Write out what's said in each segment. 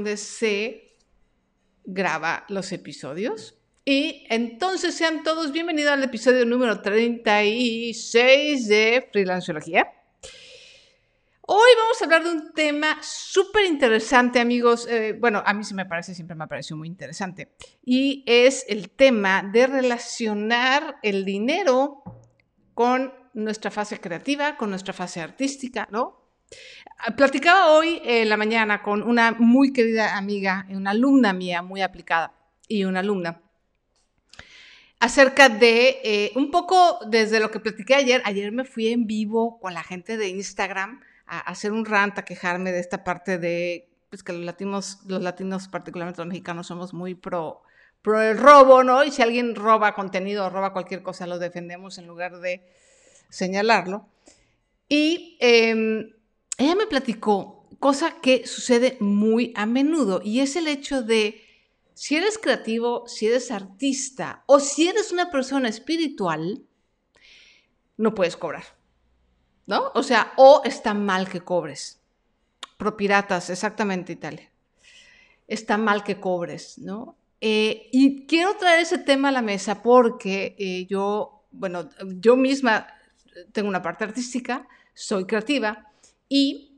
donde se graba los episodios. Y entonces sean todos bienvenidos al episodio número 36 de Freelanceología. Hoy vamos a hablar de un tema súper interesante, amigos. Eh, bueno, a mí se me parece, siempre me ha parecido muy interesante. Y es el tema de relacionar el dinero con nuestra fase creativa, con nuestra fase artística, ¿no? Platicaba hoy en la mañana con una muy querida amiga, una alumna mía muy aplicada y una alumna acerca de eh, un poco desde lo que platiqué ayer. Ayer me fui en vivo con la gente de Instagram a, hacer un rant, a quejarme de esta parte de pues, que los latinos, los latinos, particularmente los mexicanos, somos muy pro, pro el robo, ¿no? Y si alguien roba contenido o roba cualquier cosa, lo defendemos en lugar de señalarlo. Y em, ella me platicó cosa que sucede muy a menudo y es el hecho de si eres creativo, si eres artista o si eres una persona espiritual, no puedes cobrar. ¿No? O sea, o está mal que cobres. Propiratas, exactamente, Italia. Está mal que cobres, ¿no? Eh, y quiero traer ese tema a la mesa porque eh, yo, bueno, yo misma tengo una parte artística, soy creativa y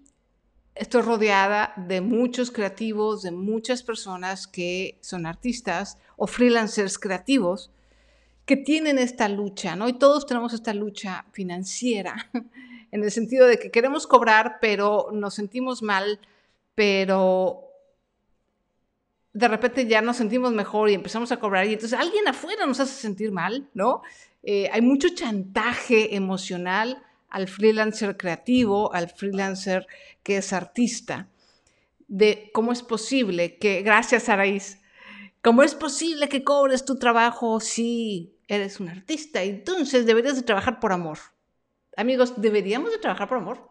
estoy rodeada de muchos creativos, de muchas personas que son artistas o freelancers creativos que tienen esta lucha, ¿no? Y todos tenemos esta lucha financiera, en el sentido de que queremos cobrar, pero nos sentimos mal, pero de repente ya nos sentimos mejor y empezamos a cobrar y entonces alguien afuera nos hace sentir mal, ¿no? Eh, hay mucho chantaje emocional al freelancer creativo, al freelancer que es artista, de cómo es posible que, gracias Araíz, cómo es posible que cobres tu trabajo si eres un artista. Entonces deberías de trabajar por amor. Amigos, ¿deberíamos de trabajar por amor?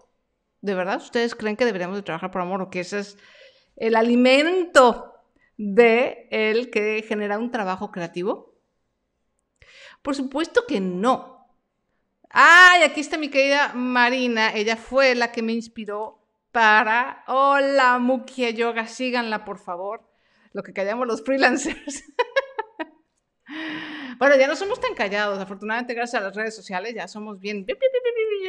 ¿De verdad ustedes creen que deberíamos de trabajar por amor o que ese es el alimento de el que genera un trabajo creativo? Por supuesto que no. Ay, aquí está mi querida Marina. Ella fue la que me inspiró para. Hola, Mukia Yoga. Síganla, por favor. Lo que callamos los freelancers. bueno, ya no somos tan callados. Afortunadamente, gracias a las redes sociales, ya somos bien.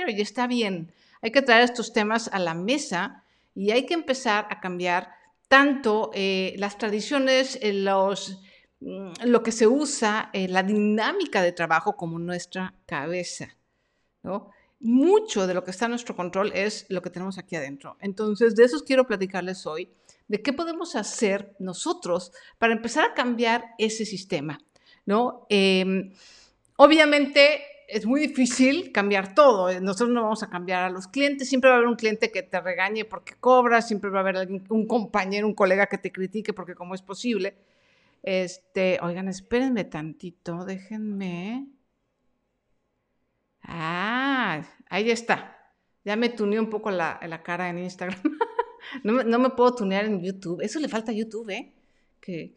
Y está bien. Hay que traer estos temas a la mesa y hay que empezar a cambiar tanto eh, las tradiciones, eh, los, mm, lo que se usa, eh, la dinámica de trabajo como nuestra cabeza. Mucho de lo que está en nuestro control es lo que tenemos aquí adentro. Entonces, de eso quiero platicarles hoy, de qué podemos hacer nosotros para empezar a cambiar ese sistema. Em, obviamente es muy difícil cambiar todo. Nosotros no vamos a cambiar a los clientes. Siempre va a haber un cliente que te regañe porque cobras. Siempre va a haber un compañero, un colega que te critique porque cómo es posible. Este, oigan, espérenme tantito, déjenme. Ah, ahí está. Ya me tuneé un poco la, cara en Instagram. no, me, puedo tunear en YouTube. Eso le falta a YouTube, ¿eh? Que,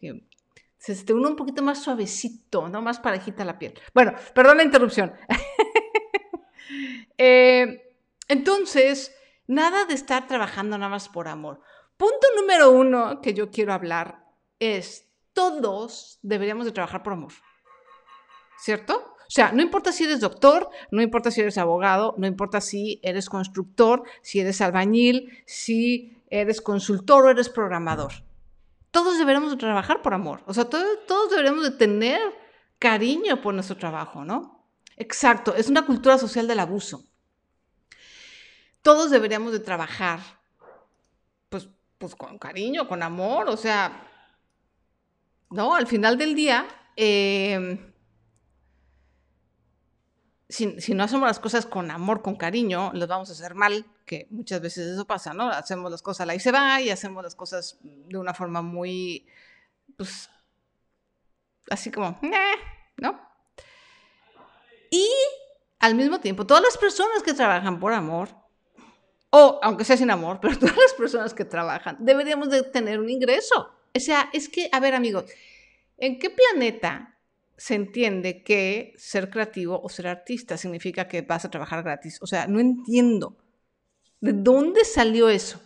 se esté uno un poquito más suavecito, no más parejita la piel. Bueno, perdón la interrupción. Eh, entonces, nada de estar trabajando nada más por amor. Punto número uno que yo quiero hablar es, todos deberíamos de trabajar por amor. ¿Cierto? O sea, no importa si eres doctor, no importa si eres abogado, no importa si eres constructor, si eres albañil, si eres consultor o eres programador. Todos deberíamos de trabajar por amor. O sea, todos, deberíamos de tener cariño por nuestro trabajo, ¿no? Exacto, es una cultura social del abuso. Todos deberíamos de trabajar, pues, pues con cariño, con amor, o sea, ¿no? Al final del día, eh, si, no hacemos las cosas con amor, con cariño, los vamos a hacer mal, que muchas veces eso pasa, ¿no? Hacemos las cosas a la y se va y hacemos las cosas de una forma muy, pues, así como, ¿no? Y al mismo tiempo, todas las personas que trabajan por amor, o aunque sea sin amor, pero todas las personas que trabajan, deberíamos de tener un ingreso. O sea, es que, a ver amigos, ¿en qué planeta se entiende que ser creativo o ser artista significa que vas a trabajar gratis. O sea, no entiendo. ¿De dónde salió eso?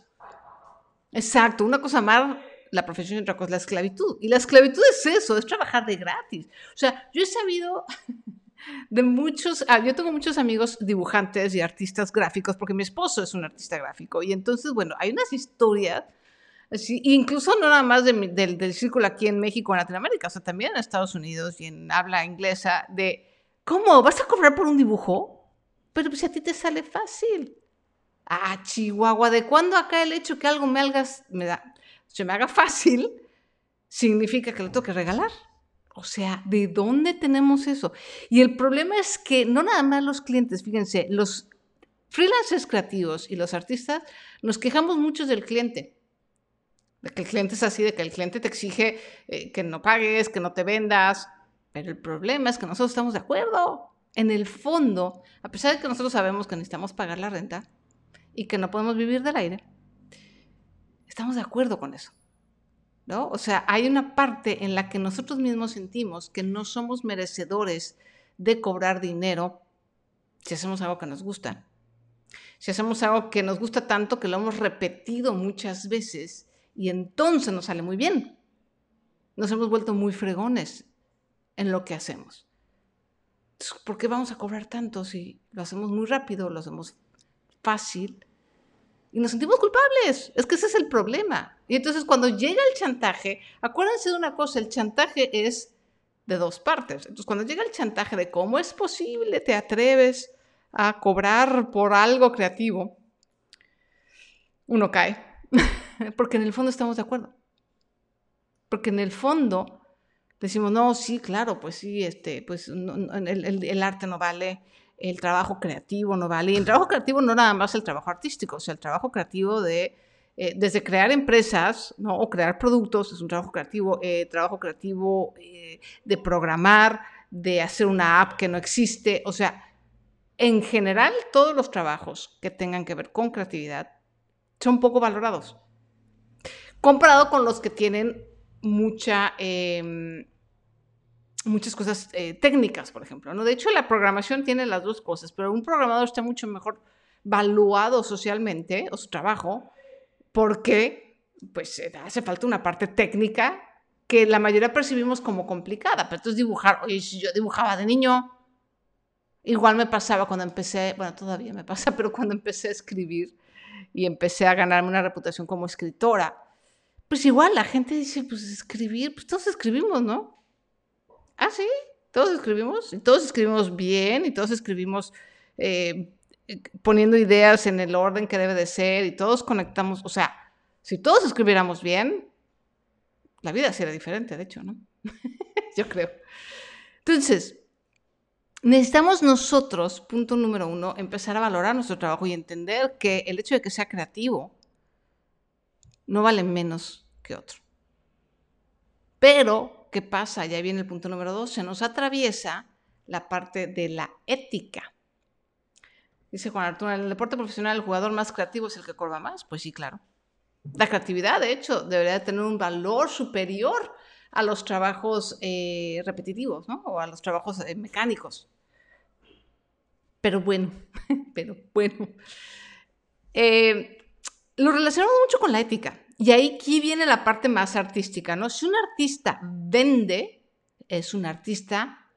Exacto, una cosa más la profesión y otra cosa la esclavitud. Y la esclavitud es eso, es trabajar de gratis. O sea, yo he sabido de muchos, ah, yo tengo muchos amigos dibujantes y artistas gráficos, porque mi esposo es un artista gráfico. Y entonces, bueno, hay unas historias, incluso no nada más del, círculo aquí en México, en Latinoamérica, o sea, también en Estados Unidos y en habla inglesa, de, ¿cómo? ¿Vas a cobrar por un dibujo? Pero si a ti te sale fácil. Ah, Chihuahua, ¿de cuándo acá el hecho que algo me, hagas, se me haga fácil significa que lo tengo que regalar? O sea, ¿de dónde tenemos eso? Y el problema es que no nada más los clientes, fíjense, los freelancers creativos y los artistas nos quejamos mucho del cliente. De que el cliente es así, de que el cliente te exige eh, que no pagues, que no te vendas. Pero el problema es que nosotros estamos de acuerdo. En el fondo, a pesar de que nosotros sabemos que necesitamos pagar la renta y que no podemos vivir del aire, estamos de acuerdo con eso. O sea, hay una parte en la que nosotros mismos sentimos que no somos merecedores de cobrar dinero si hacemos algo que nos gusta. Si hacemos algo que nos gusta tanto que lo hemos repetido muchas veces y entonces nos sale muy bien. Nos hemos vuelto muy fregones en lo que hacemos. ¿Por qué vamos a cobrar tanto si lo hacemos muy rápido, lo hacemos fácil? Y nos sentimos culpables. Es que ese es el problema. Y entonces cuando llega el chantaje, acuérdense de una cosa, el chantaje es de dos partes. Entonces cuando llega el chantaje de cómo es posible, te atreves a cobrar por algo creativo, uno cae. Porque en el fondo estamos de acuerdo. Porque en el fondo decimos, no, sí, claro, pues sí, este, pues el, el arte no vale, el trabajo creativo no vale. Y el trabajo creativo no nada más el trabajo artístico, o sea, el trabajo creativo de, eh, desde crear empresas, ¿no? O crear productos, es un trabajo creativo, eh, trabajo creativo eh, de programar, de hacer una app que no existe, o sea, en general todos los trabajos que tengan que ver con creatividad son poco valorados, comparado con los que tienen mucha em, muchas cosas eh, técnicas, por ejemplo. ¿no? De hecho, la programación tiene las dos cosas, pero un programador está mucho mejor valuado socialmente, o su trabajo, porque pues eh, hace falta una parte técnica que la mayoría percibimos como complicada. Pero entonces dibujar, oye, si yo dibujaba de niño, igual me pasaba cuando empecé, bueno, todavía me pasa, pero cuando empecé a escribir y empecé a ganarme una reputación como escritora, pues igual la gente dice, pues escribir, pues todos escribimos, ¿no? Ah, sí, todos escribimos, y todos escribimos bien, y todos escribimos eh, eh, poniendo ideas en el orden que debe de ser, y todos conectamos, o sea, si todos escribiéramos bien, la vida sería diferente, de hecho, ¿no? Yo creo. Entonces, necesitamos nosotros, punto número uno, empezar a valorar nuestro trabajo y entender que el hecho de que sea creativo no vale menos que otro. Pero ¿qué pasa? Ya viene el punto número dos, se nos atraviesa la parte de la ética. Dice Juan Arturo, en el deporte profesional el jugador más creativo es el que cobra más. Pues sí, claro. La creatividad, de hecho, debería tener un valor superior a los trabajos eh, repetitivos, ¿no? O a los trabajos eh, mecánicos. Pero bueno, pero bueno. Eh, lo relacionamos mucho con la ética. Y ahí aquí viene la parte más artística, ¿no? Si un artista vende, es un artista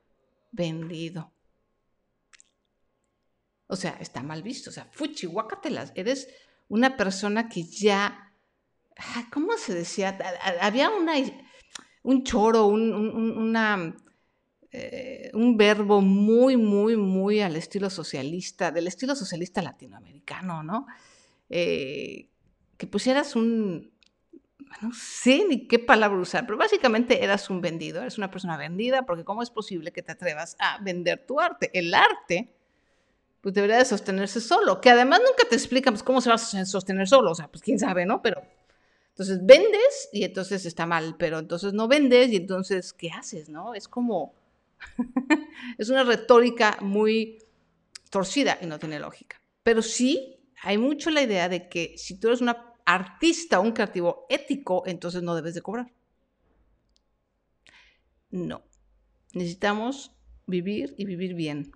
vendido. O sea, está mal visto. O sea, fuchi, guácatelas. Eres una persona que ya. ¿Cómo se decía? Había una, un choro, un, una, eh, un verbo muy, muy, muy al estilo socialista, del estilo socialista latinoamericano, ¿no? Eh, que pusieras un, no sé ni qué palabra usar, pero básicamente eras un vendido, eres una persona vendida, porque ¿cómo es posible que te atrevas a vender tu arte? El arte, pues debería de sostenerse solo, que además nunca te explican pues, cómo se va a sostener solo, o sea, pues quién sabe, ¿no? Pero entonces vendes y entonces está mal, pero entonces no vendes y entonces, ¿qué haces, no? Es como, es una retórica muy torcida y no tiene lógica. Pero sí hay mucho la idea de que si tú eres una artista, un creativo ético, entonces no debes de cobrar. No. Necesitamos vivir y vivir bien.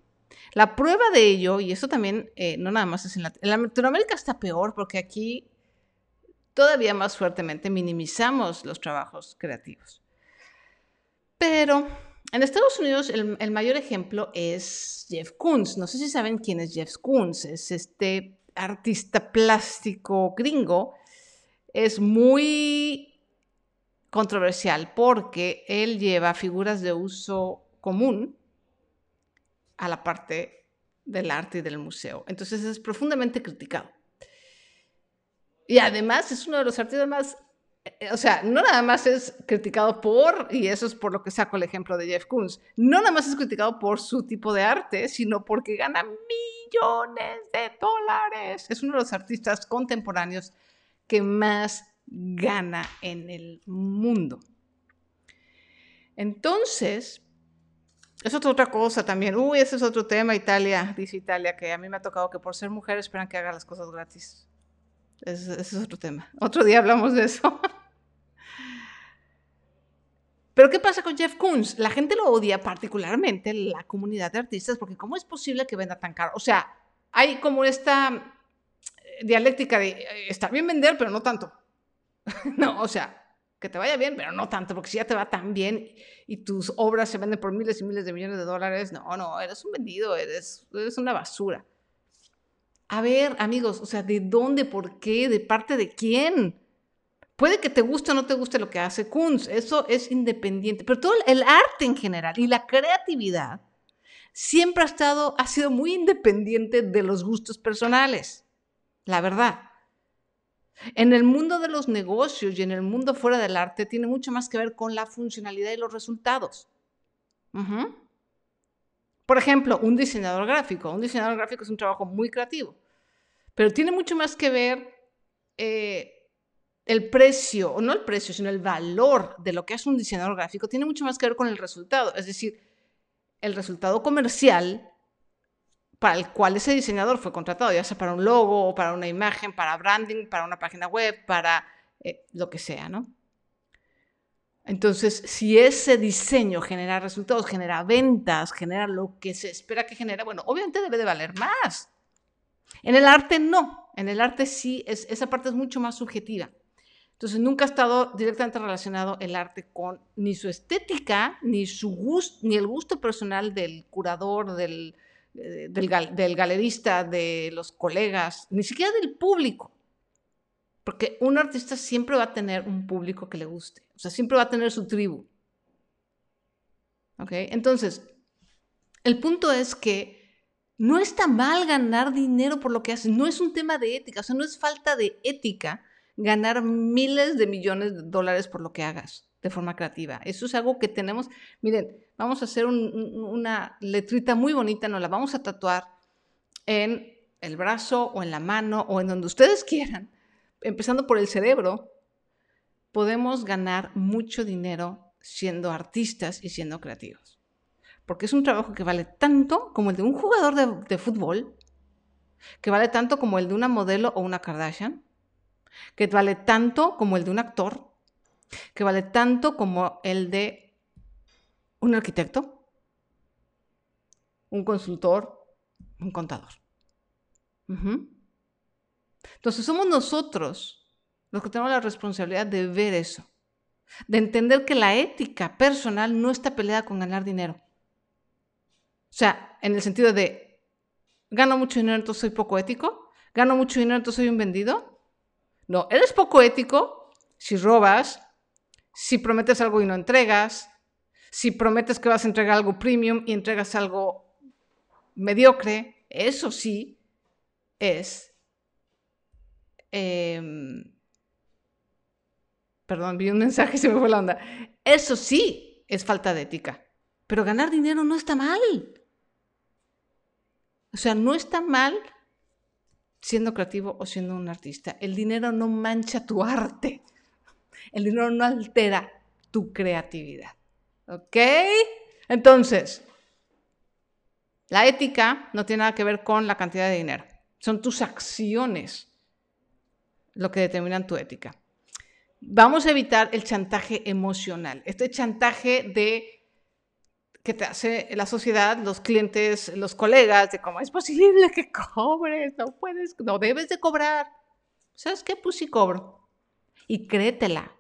La prueba de ello, y eso también eh, no nada más es en Latinoamérica está peor porque aquí todavía más fuertemente minimizamos los trabajos creativos. Pero en Estados Unidos el, el, mayor ejemplo es Jeff Koons. No sé si saben quién es Jeff Koons. Es este artista plástico gringo. Es muy controversial porque él lleva figuras de uso común a la parte del arte y del museo. Entonces es profundamente criticado. Y además es uno de los artistas más, eh, o sea, no nada más es criticado por, y eso es por lo que saco el ejemplo de Jeff Koons, no nada más es criticado por su tipo de arte, sino porque gana millones de dólares. Es uno de los artistas contemporáneos que más gana en el mundo. Entonces, eso es otra cosa también. Uy, ese es otro tema, Italia, dice Italia, que a mí me ha tocado que por ser mujer esperan que haga las cosas gratis. Ese, es otro tema. Otro día hablamos de eso. Pero ¿qué pasa con Jeff Koons? La gente lo odia particularmente, la comunidad de artistas, porque ¿cómo es posible que venda tan caro? O sea, hay como esta dialéctica de, eh, está bien vender, pero no tanto. no, o sea, que te vaya bien, pero no tanto, porque si ya te va tan bien y tus obras se venden por miles y miles de millones de dólares, no, no, eres un vendido, eres, eres una basura. A ver, amigos, o sea, ¿de dónde, por qué, de parte de quién? Puede que te guste o no te guste lo que hace Kunz, eso es independiente, pero todo el arte en general y la creatividad siempre ha estado, ha sido muy independiente de los gustos personales, la verdad. En el mundo de los negocios y en el mundo fuera del arte tiene mucho más que ver con la funcionalidad y los resultados. Por ejemplo, un diseñador gráfico. Un diseñador gráfico es un trabajo muy creativo, pero tiene mucho más que ver eh, el precio, o no el precio, sino el valor de lo que es un diseñador gráfico, tiene mucho más que ver con el resultado. Es decir, el resultado comercial para el cual ese diseñador fue contratado, ya sea para un logo, para una imagen, para branding, para una página web, para eh, lo que sea, ¿no? Entonces, si ese diseño genera resultados, genera ventas, genera lo que se espera que genere, bueno, obviamente debe de valer más. En el arte no, en el arte sí, es, esa parte es mucho más subjetiva. Entonces, nunca ha estado directamente relacionado el arte con ni su estética, ni, su gusto, ni el gusto personal del curador, del, eh, del, galerista, de los colegas, ni siquiera del público. Porque un artista siempre va a tener un público que le guste, o sea, siempre va a tener su tribu. ¿Ok? Entonces, el punto es que no está mal ganar dinero por lo que haces, no es un tema de ética, o sea, no es falta de ética ganar miles de millones de dólares por lo que hagas de forma creativa. Eso es algo que tenemos, miren, vamos a hacer una letrita muy bonita, nos la vamos a tatuar en el brazo o en la mano o en donde ustedes quieran, empezando por el cerebro, podemos ganar mucho dinero siendo artistas y siendo creativos. Porque es un trabajo que vale tanto como el de un jugador de, de fútbol, que vale tanto como el de una modelo o una Kardashian, que vale tanto como el de un actor, que vale tanto como el de un arquitecto, un consultor, un contador. Entonces somos nosotros los que tenemos la responsabilidad de ver eso, de entender que la ética personal no está peleada con ganar dinero. O sea, en el sentido de, gano mucho dinero, entonces soy poco ético, gano mucho dinero, entonces soy un vendido. No, eres poco ético si robas, si prometes algo y no entregas, si prometes que vas a entregar algo premium y entregas algo mediocre, eso sí es... Em, perdón, vi un mensaje y se me fue la onda. Eso sí es falta de ética. Pero ganar dinero no está mal. O sea, no está mal siendo creativo o siendo un artista. El dinero no mancha tu arte. El dinero no altera tu creatividad. ¿Ok? Entonces, la ética no tiene nada que ver con la cantidad de dinero. Son tus acciones lo que determinan tu ética. Vamos a evitar el chantaje emocional. Este chantaje de que te hace la sociedad, los clientes, los colegas, de cómo es posible que cobres, no puedes, no debes de cobrar. ¿Sabes qué? Pues sí cobro. y créetela.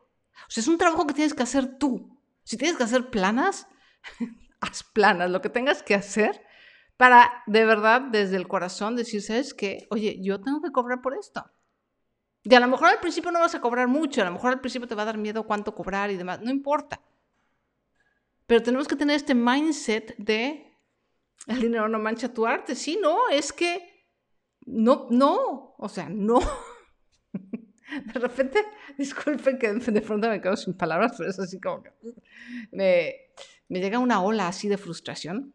O sea, es un trabajo que tienes que hacer tú. Si tienes que hacer planas, haz planas, lo que tengas que hacer para de verdad desde el corazón decir, ¿sabes qué? Oye, yo tengo que cobrar por esto. Y a lo mejor al principio no vas a cobrar mucho, a lo mejor al principio te va a dar miedo cuánto cobrar y demás, no importa. Pero tenemos que tener este mindset de el dinero no mancha tu arte. Sí, no, es que no, no, o sea, no. De repente, disculpen que de pronto me quedo sin palabras, pero es así como que me, llega una ola así de frustración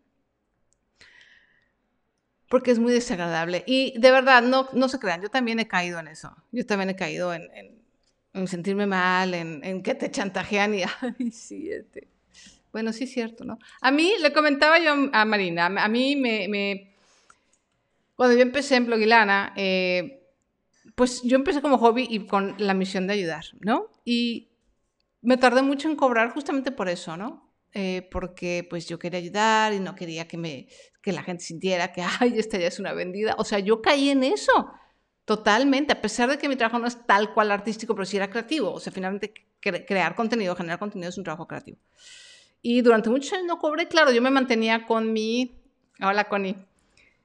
porque es muy desagradable. Y de verdad, no, no se crean, yo también he caído en eso. Yo también he caído en, en, sentirme mal, en, en, que te chantajean y, ay, sí, este. Bueno, sí es cierto, ¿no? A mí, le comentaba yo a Marina, a mí me... me cuando yo empecé en Blogilana, eh, pues yo empecé como hobby y con la misión de ayudar, ¿no? Y me tardé mucho en cobrar justamente por eso, ¿no? Eh, porque pues yo quería ayudar y no quería que, me, que la gente sintiera que, ay, esta ya es una vendida. O sea, yo caí en eso totalmente, a pesar de que mi trabajo no es tal cual artístico, pero sí era creativo. O sea, finalmente crear contenido, generar contenido es un trabajo creativo. Y durante muchos años no cobré, claro, yo me mantenía con mi, hola Connie,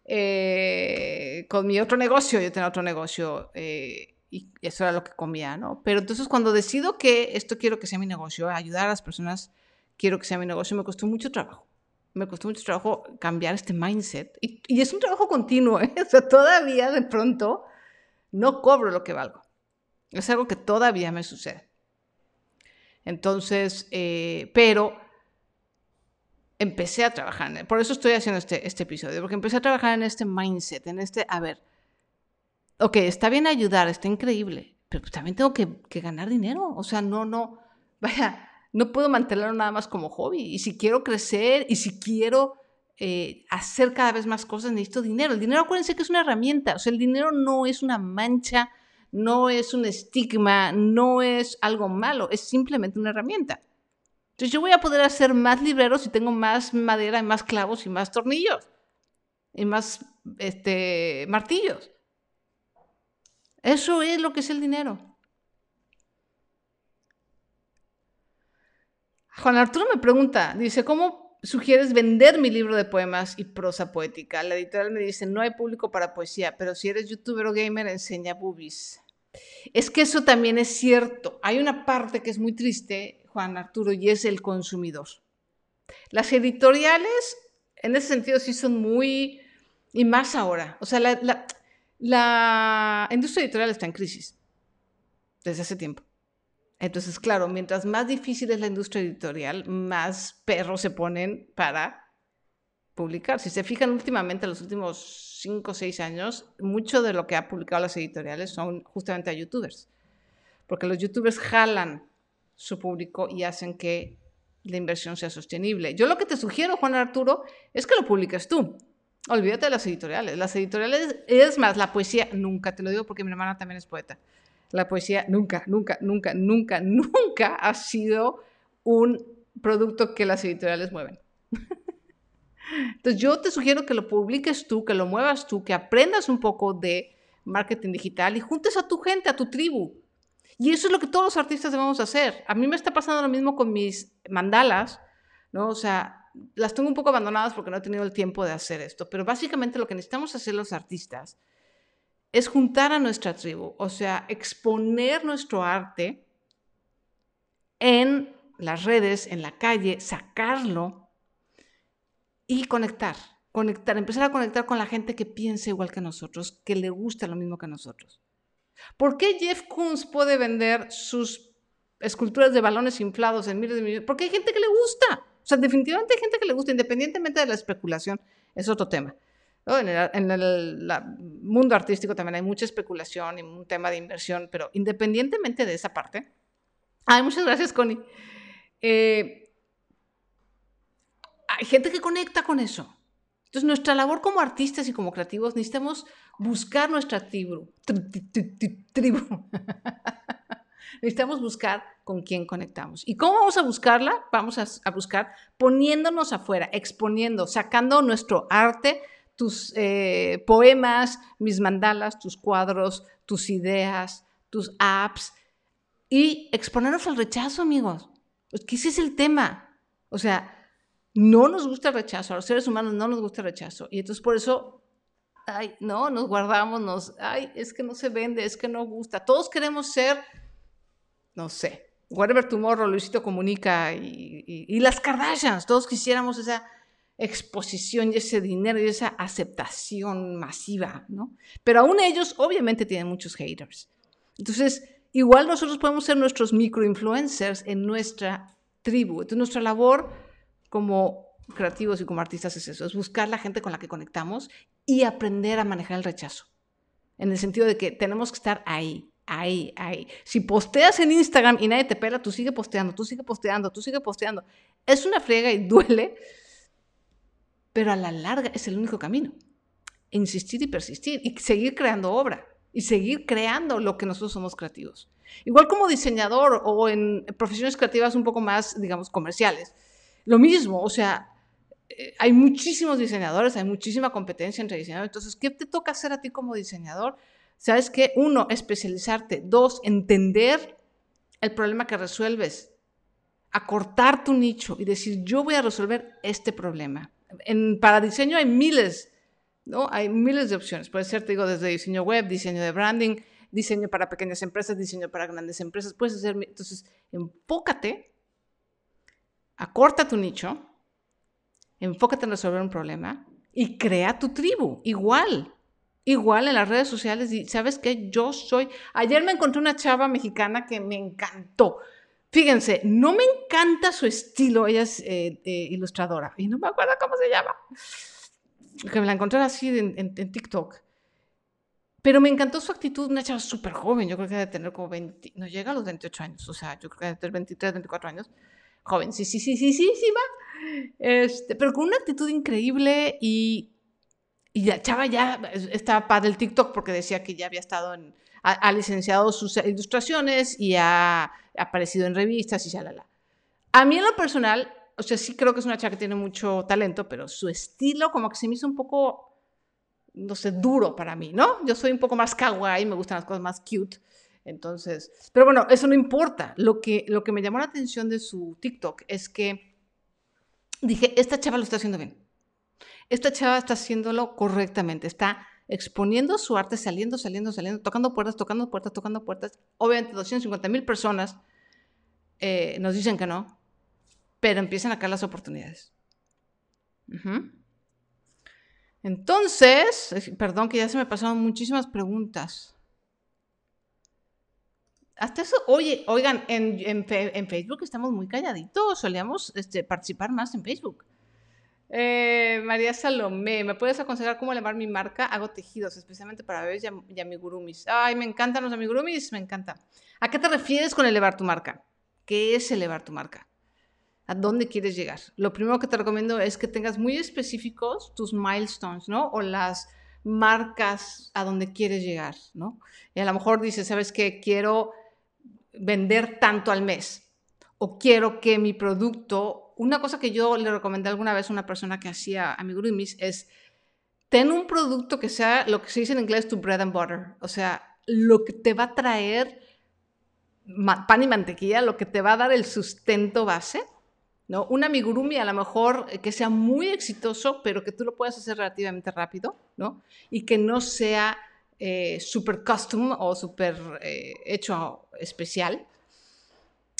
eh, con mi otro negocio, yo tenía otro negocio eh, y eso era lo que comía, ¿no? Pero entonces cuando decido que esto quiero que sea mi negocio, ayudar a las personas quiero que sea mi negocio, me costó mucho trabajo. Me costó mucho trabajo cambiar este mindset. Y, es un trabajo continuo, ¿eh? O sea, todavía de pronto no cobro lo que valgo. Es algo que todavía me sucede. Entonces, eh, pero empecé a trabajar en. Por eso estoy haciendo este, este episodio, porque empecé a trabajar en este mindset, en este, a ver, ok, está bien ayudar, está increíble, pero también tengo que, que ganar dinero. O sea, no, no, vaya, no puedo mantenerlo nada más como hobby. Y si quiero crecer y si quiero eh, hacer cada vez más cosas, necesito dinero. El dinero, acuérdense que es una herramienta. O sea, el dinero no es una mancha, no es un estigma, no es algo malo, es simplemente una herramienta. Entonces yo voy a poder hacer más libreros si tengo más madera y más clavos y más tornillos y más este, martillos. Eso es lo que es el dinero. Juan Arturo me pregunta, dice, ¿cómo sugieres vender mi libro de poemas y prosa poética? La editorial me dice, no hay público para poesía, pero si eres youtuber o gamer, enseña boobies. Es que eso también es cierto. Hay una parte que es muy triste, Juan Arturo, y es el consumidor. Las editoriales, en ese sentido, sí son muy... Y más ahora. O sea, la, industria editorial está en crisis desde hace tiempo. Entonces, claro, mientras más difícil es la industria editorial, más perros se ponen para publicar. Si se fijan últimamente, en los últimos 5 o 6 años, mucho de lo que ha publicado las editoriales son justamente a youtubers. Porque los youtubers jalan su público y hacen que la inversión sea sostenible. Yo lo que te sugiero, Juan Arturo, es que lo publiques tú. Olvídate de las editoriales. Las editoriales, es más, la poesía, nunca, te lo digo porque mi hermana también es poeta la poesía nunca, nunca, nunca, nunca, nunca ha sido un producto que las editoriales mueven. Entonces yo te sugiero que lo publiques tú, que lo muevas tú, que aprendas un poco de marketing digital y juntes a tu gente, a tu tribu. Y eso es lo que todos los artistas debemos hacer. A mí me está pasando lo mismo con mis mandalas, ¿no? O sea, las tengo un poco abandonadas porque no he tenido el tiempo de hacer esto, pero básicamente lo que necesitamos hacer los artistas es juntar a nuestra tribu, o sea, exponer nuestro arte en las redes, en la calle, sacarlo y conectar, conectar, empezar a conectar con la gente que piensa igual que nosotros, que le gusta lo mismo que nosotros. ¿Por qué Jeff Koons puede vender sus esculturas de balones inflados en miles de millones? Porque hay gente que le gusta. O sea, definitivamente hay gente que le gusta, independientemente de la especulación, es otro tema. En, el, mundo artístico también hay mucha especulación y un tema de inversión, pero independientemente de esa parte, ay, muchas gracias, Connie. Eh, hay gente que conecta con eso. Entonces, nuestra labor como artistas y como creativos necesitamos buscar nuestra tribu. tribu. necesitamos buscar con quién conectamos. ¿Y cómo vamos a buscarla? Vamos a, a buscar poniéndonos afuera, exponiendo, sacando nuestro arte tus eh, poemas, mis mandalas, tus cuadros, tus ideas, tus apps, y exponernos al rechazo, amigos. Pues que ese es el tema. O sea, no nos gusta el rechazo, a los seres humanos no nos gusta el rechazo. Y entonces por eso, ay, no, nos guardamos, nos, ay, es que no se vende, es que no gusta. Todos queremos ser, no sé, Whatever Tomorrow, Luisito Comunica y, y las Kardashians, todos quisiéramos esa exposición y ese dinero y esa aceptación masiva, ¿no? Pero aún ellos obviamente tienen muchos haters. Entonces, igual nosotros podemos ser nuestros microinfluencers en nuestra tribu. Entonces, nuestra labor como creativos y como artistas es eso, es buscar la gente con la que conectamos y aprender a manejar el rechazo. En el sentido de que tenemos que estar ahí, ahí, ahí. Si posteas en Instagram y nadie te pela, tú sigue posteando, tú sigue posteando, tú sigue posteando. Es una friega y duele, pero a la larga es el único camino. Insistir y persistir y seguir creando obra y seguir creando lo que nosotros somos creativos. Igual como diseñador o en profesiones creativas un poco más, digamos, comerciales. Lo mismo, o sea, eh, hay muchísimos diseñadores, hay muchísima competencia entre diseñadores. Entonces, ¿qué te toca hacer a ti como diseñador? ¿Sabes qué? Uno, especializarte. Dos, entender el problema que resuelves. Acortar tu nicho y decir, yo voy a resolver este problema para diseño hay miles, ¿no? Hay miles de opciones. Puede ser, te digo, desde diseño web, diseño de branding, diseño para pequeñas empresas, diseño para grandes empresas. Puedes hacer, entonces, enfócate, acorta tu nicho, enfócate en resolver un problema y crea tu tribu, igual. Igual en las redes sociales, y sabes que yo soy. Ayer me encontré una chava mexicana que me encantó Fíjense, no me encanta su estilo, ella es eh, eh, ilustradora y no me acuerdo cómo se llama, que me la encontré así en, TikTok. Pero me encantó su actitud, una chava súper joven, yo creo que debe tener como 20, no llega a los 28 años, o sea, yo creo que debe tener 23, 24 años. Joven, sí, sí, sí, sí, sí, sí, va. Este, pero con una actitud increíble y, y la chava ya estaba padre el TikTok porque decía que ya había estado en, ha, licenciado sus ilustraciones y ha aparecido en revistas y la A mí en lo personal, o sea, sí creo que es una chica que tiene mucho talento, pero su estilo como que se me hizo un poco, no sé, duro para mí, ¿no? Yo soy un poco más kawaii, me gustan las cosas más cute. Entonces, pero bueno, eso no importa. Lo que, lo que me llamó la atención de su TikTok es que dije, esta chava lo está haciendo bien. Esta chava está haciéndolo correctamente, está exponiendo su arte, saliendo, saliendo, saliendo, tocando puertas, tocando puertas, tocando puertas. Obviamente 250 mil personas eh, nos dicen que no, pero empiezan a caer las oportunidades. Entonces, perdón que ya se me pasaron muchísimas preguntas. Hasta eso, oye, oigan, en, Facebook estamos muy calladitos, solíamos este, participar más en Facebook. Eh, María Salomé, ¿me puedes aconsejar cómo elevar mi marca? Hago tejidos, especialmente para bebés y, amigurumis. Ay, me encantan los amigurumis, me encanta. ¿A qué te refieres con elevar tu marca? ¿Qué es elevar tu marca? ¿A dónde quieres llegar? Lo primero que te recomiendo es que tengas muy específicos tus milestones, ¿no? O las marcas a donde quieres llegar, ¿no? Y a lo mejor dices, ¿sabes qué? Quiero vender tanto al mes o quiero que mi producto una cosa que yo le recomendé alguna vez a una persona que hacía amigurumis es, ten un producto que sea lo que se dice en inglés tu bread and butter, o sea, lo que te va a traer pan y mantequilla, lo que te va a dar el sustento base, ¿no? Un amigurumi a lo mejor eh, que sea muy exitoso, pero que tú lo puedas hacer relativamente rápido, ¿no? Y que no sea eh, super custom o super eh, hecho especial,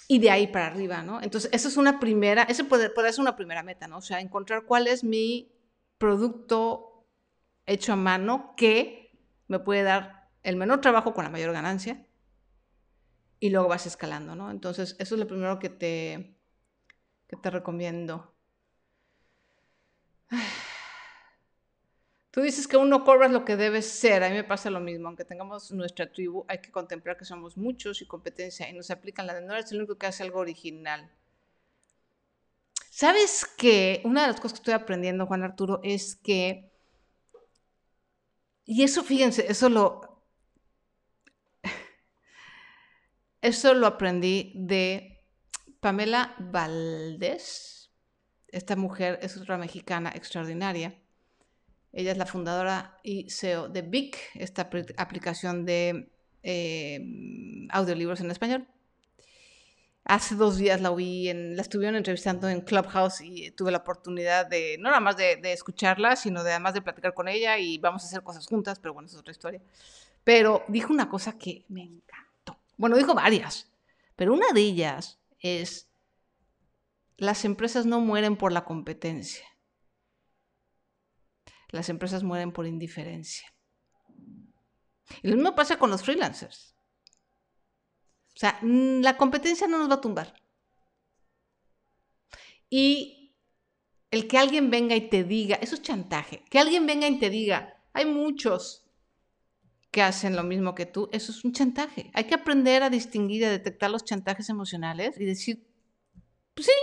y de ahí para arriba, ¿no? Entonces, esa es una primera, ese puede, puede ser una primera meta, ¿no? O sea, encontrar cuál es mi producto hecho a mano que me puede dar el menor trabajo con la mayor ganancia y luego vas escalando, ¿no? Entonces, eso es lo primero que te, que te recomiendo. Tú dices que uno cobra lo que debe ser. A mí me pasa lo mismo. Aunque tengamos nuestra tribu, hay que contemplar que somos muchos y competencia y nos aplican la de no eres el único que hace algo original. ¿Sabes qué? Una de las cosas que estoy aprendiendo, Juan Arturo, es que. Y eso, fíjense, eso lo. Eso lo aprendí de Pamela Valdés. Esta mujer es otra mexicana extraordinaria ella es la fundadora y CEO de Vic, esta aplicación de eh, audiolibros en español. Hace dos días la oí, en, la estuvieron entrevistando en Clubhouse y tuve la oportunidad de, no nada más de, de, escucharla, sino de además de platicar con ella y vamos a hacer cosas juntas, pero bueno, es otra historia. Pero dijo una cosa que me encantó. Bueno, dijo varias, pero una de ellas es, las empresas no mueren por la competencia. Las empresas mueren por indiferencia. Y lo mismo pasa con los freelancers. O sea, mm, la competencia no nos va a tumbar. Y el que alguien venga y te diga, eso es chantaje, que alguien venga y te diga, hay muchos que hacen lo mismo que tú, eso es un chantaje. Hay que aprender a distinguir, a detectar los chantajes emocionales y decir, pues sí,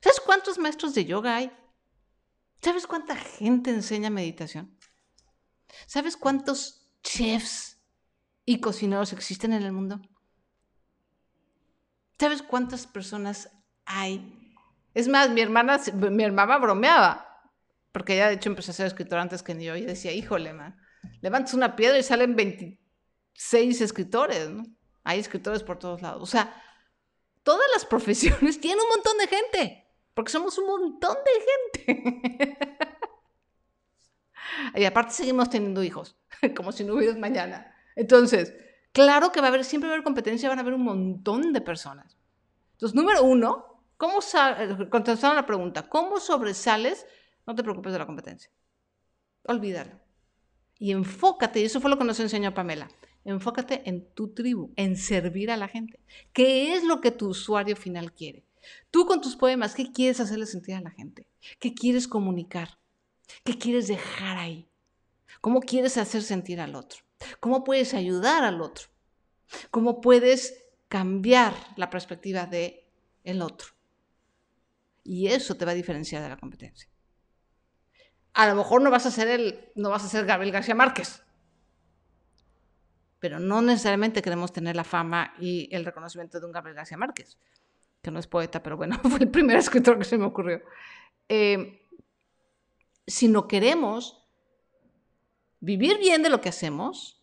¿sabes cuántos maestros de yoga hay? ¿Sabes cuánta gente enseña meditación? ¿Sabes cuántos chefs y cocineros existen en el mundo? ¿Sabes cuántas personas hay? Es más, mi hermana, mi hermana bromeaba, porque ella de hecho empezó a ser escritora antes que yo, y decía, híjole, man, levantas una piedra y salen 26 escritores. Hay escritores por todos lados. O sea, todas las profesiones tienen un montón de gente, porque somos un montón de gente. y aparte seguimos teniendo hijos, como si no hubiera mañana. Entonces, Claro que va a haber, siempre va a haber competencia, van a haber un montón de personas. Entonces, número uno, ¿cómo contestando la pregunta, ¿cómo sobresales? No te preocupes de la competencia. Olvídalo. Y enfócate, y eso fue lo que nos enseñó Pamela, enfócate en tu tribu, en servir a la gente. ¿Qué es lo que tu usuario final quiere? Tú con tus poemas, ¿qué quieres hacerle sentir a la gente? ¿Qué quieres comunicar? ¿Qué quieres dejar ahí? ¿Cómo quieres hacer sentir al otro? ¿Cómo puedes ayudar al otro? ¿Cómo puedes cambiar la perspectiva de el otro? Y eso te va a diferenciar de la competencia. A lo mejor no vas a ser el, no vas a ser Gabriel García Márquez, pero no necesariamente queremos tener la fama y el reconocimiento de un Gabriel García Márquez, no es poeta, pero bueno, fue el primer escritor que se me ocurrió. Eh, si no queremos vivir bien de lo que hacemos,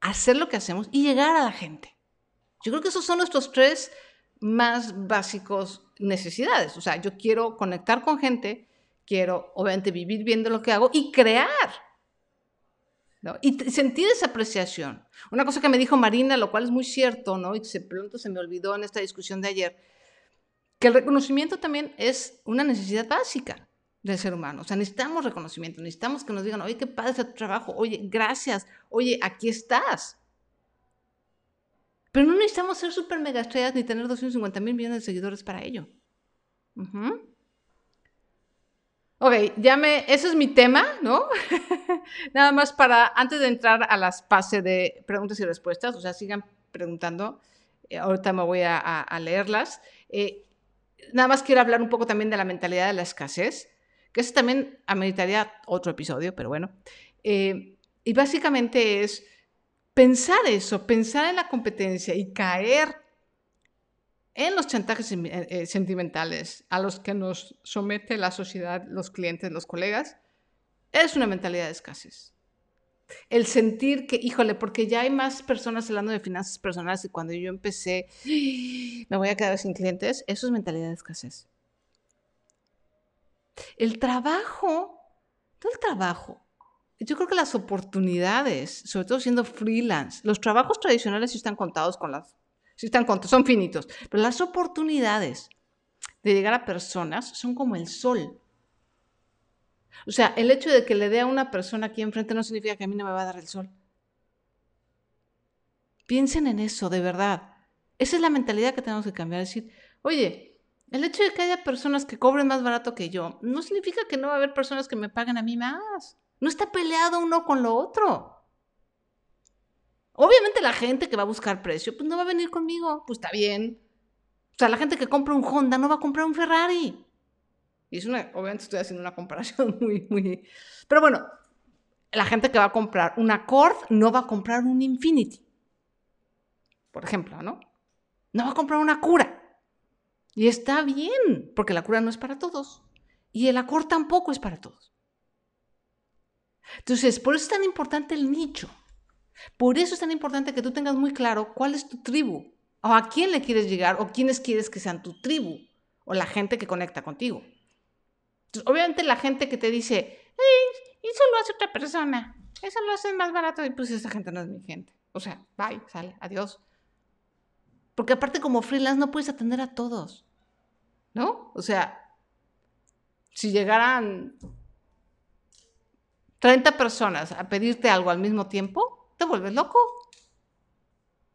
hacer lo que hacemos y llegar a la gente. Yo creo que esos son nuestros tres más básicos necesidades. O sea, yo quiero conectar con gente, quiero obviamente vivir bien de lo que hago y crear. Y sentir esa apreciación. Una cosa que me dijo Marina, lo cual es muy cierto, ¿no? Y se pronto se me olvidó en esta discusión de ayer, que el reconocimiento también es una necesidad básica del ser humano. O sea, necesitamos reconocimiento, necesitamos que nos digan, oye, qué padre es tu trabajo, oye, gracias, oye, aquí estás. Pero no necesitamos ser súper mega estrellas ni tener 250 mil millones de seguidores para ello. Ok, ya me, ese es mi tema, ¿no? Nada más para, antes de entrar a las pases de preguntas y respuestas, o sea, sigan preguntando, eh, ahorita me voy a, leerlas. Eh, nada más quiero hablar un poco también de la mentalidad de la escasez que eso también ameritaría otro episodio, pero bueno. Eh, y básicamente es pensar eso, pensar en la competencia y caer en los chantajes eh, eh, sentimentales a los que nos somete la sociedad, los clientes, los colegas, es una mentalidad de escasez. El sentir que, híjole, porque ya hay más personas hablando de finanzas personales y cuando yo empecé, me voy a quedar sin clientes, eso es mentalidad de escasez. El trabajo, todo el trabajo, yo creo que las oportunidades, sobre todo siendo freelance, los trabajos tradicionales sí están contados con las, sí están contados, son finitos, pero las oportunidades de llegar a personas son como el sol. O sea, el hecho de que le dé a una persona aquí enfrente no significa que a mí no me va a dar el sol. Piensen en eso, de verdad. Esa es la mentalidad que tenemos que cambiar. Decir, oye, el hecho de que haya personas que cobren más barato que yo no significa que no va a haber personas que me paguen a mí más. No está peleado uno con lo otro. Obviamente la gente que va a buscar precio, pues no va a venir conmigo. Pues está bien. O sea, la gente que compra un Honda no va a comprar un Ferrari. Y obviamente estoy haciendo una comparación muy, muy... Pero bueno, la gente que va a comprar un Accord no va a comprar un Infinity. Por ejemplo, ¿no? No va a comprar una Cura. Y está bien, porque la cura no es para todos. Y el acor tampoco es para todos. Entonces, por eso es tan importante el nicho. Por eso es tan importante que tú tengas muy claro cuál es tu tribu. ¿O a quién le quieres llegar? ¿O quiénes quieres que sean tu tribu? ¿O la gente que conecta contigo? Obviamente la gente que te dice, eso lo hace otra persona, eso lo hace más barato, y pues esa gente no es mi gente. O sea, bye, sale, adiós. Porque aparte como freelance no puedes atender a todos, ¿no? O sea, si llegaran 30 personas a pedirte algo al mismo tiempo, te vuelves loco.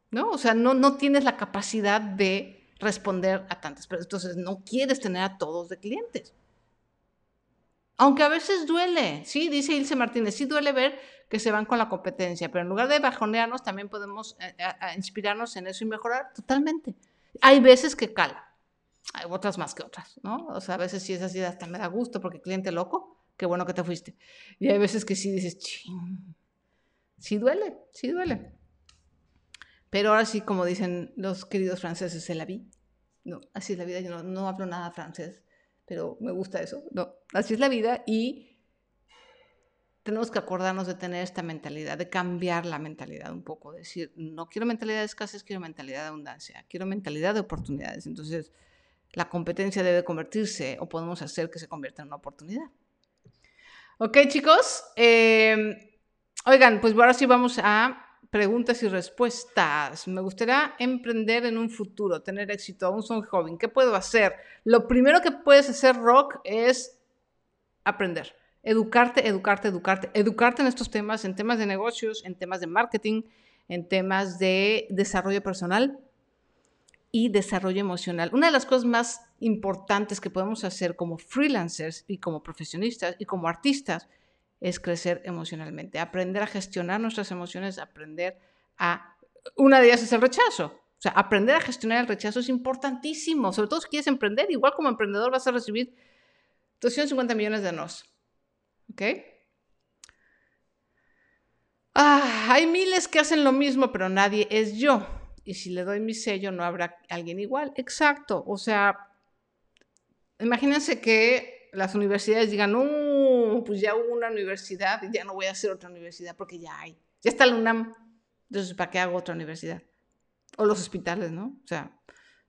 ¿No? O sea, no, no tienes la capacidad de responder a tantas personas. Entonces, no quieres tener a todos de clientes. Aunque a veces duele, sí, dice Ilse Martínez, sí duele ver que se van con la competencia, pero en lugar de bajonearnos, también podemos eh, inspirarnos en eso y mejorar totalmente. Hay veces que cala, hay otras más que otras, ¿no? O sea, a veces sí es así, hasta me da gusto porque cliente loco, qué bueno que te fuiste. Y hay veces que sí dices, ching, sí duele, sí duele. Pero ahora sí, como dicen los queridos franceses, se la vi. No, así es la vida, yo no, no hablo nada francés, pero me gusta eso. No, así es la vida y tenemos que acordarnos de tener esta mentalidad, de cambiar la mentalidad un poco, decir, no quiero mentalidad de escasez, quiero mentalidad de abundancia, quiero mentalidad de oportunidades. Entonces, la competencia debe convertirse o podemos hacer que se convierta en una oportunidad. Ok, chicos. Em, oigan, pues ahora sí vamos a preguntas y respuestas. Me gustaría emprender en un futuro, tener éxito, aún soy joven. ¿Qué puedo hacer? Lo primero que puedes hacer, Rock, es aprender. Educarte, educarte, educarte. Educarte en estos temas, en temas de negocios, en temas de marketing, en temas de desarrollo personal y desarrollo emocional. Una de las cosas más importantes que podemos hacer como freelancers y como profesionistas y como artistas es crecer emocionalmente, aprender a gestionar nuestras emociones, aprender a... Una de ellas es el rechazo. O sea, aprender a gestionar el rechazo es importantísimo, sobre todo si quieres emprender. Igual como emprendedor vas a recibir 250 millones de nos. ¿Ok? Ah, hay miles que hacen lo mismo, pero nadie es yo y si le doy mi sello no habrá alguien igual. Exacto, o sea, imagínense que las universidades digan, no, pues ya hubo una universidad ya no voy a hacer otra universidad porque ya hay, ya está la UNAM, entonces ¿para qué hago otra universidad? O los hospitales, ¿no? O sea,